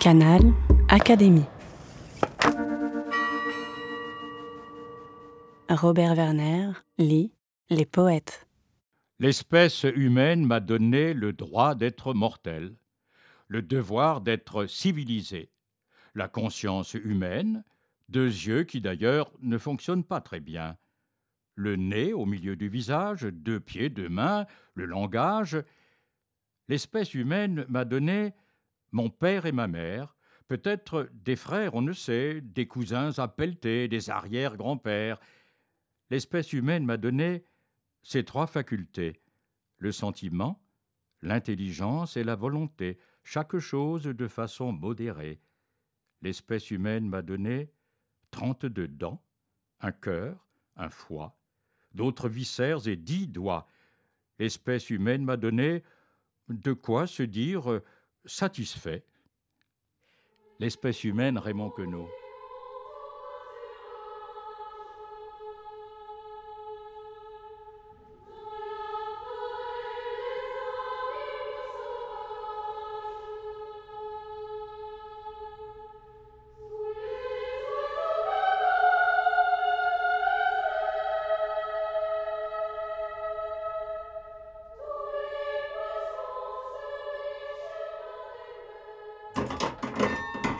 Canal Académie. Robert Werner lit Les poètes. L'espèce humaine m'a donné le droit d'être mortel, le devoir d'être civilisé, la conscience humaine, deux yeux qui d'ailleurs ne fonctionnent pas très bien, le nez au milieu du visage, deux pieds, deux mains, le langage. L'espèce humaine m'a donné mon père et ma mère, peut-être des frères, on ne sait, des cousins à pelleter, des arrière-grands-pères. L'espèce humaine m'a donné ces trois facultés le sentiment, l'intelligence et la volonté, chaque chose de façon modérée. L'espèce humaine m'a donné trente-deux dents, un cœur, un foie, d'autres viscères et dix doigts. L'espèce humaine m'a donné de quoi se dire satisfait. L'espèce humaine, Raymond Queneau.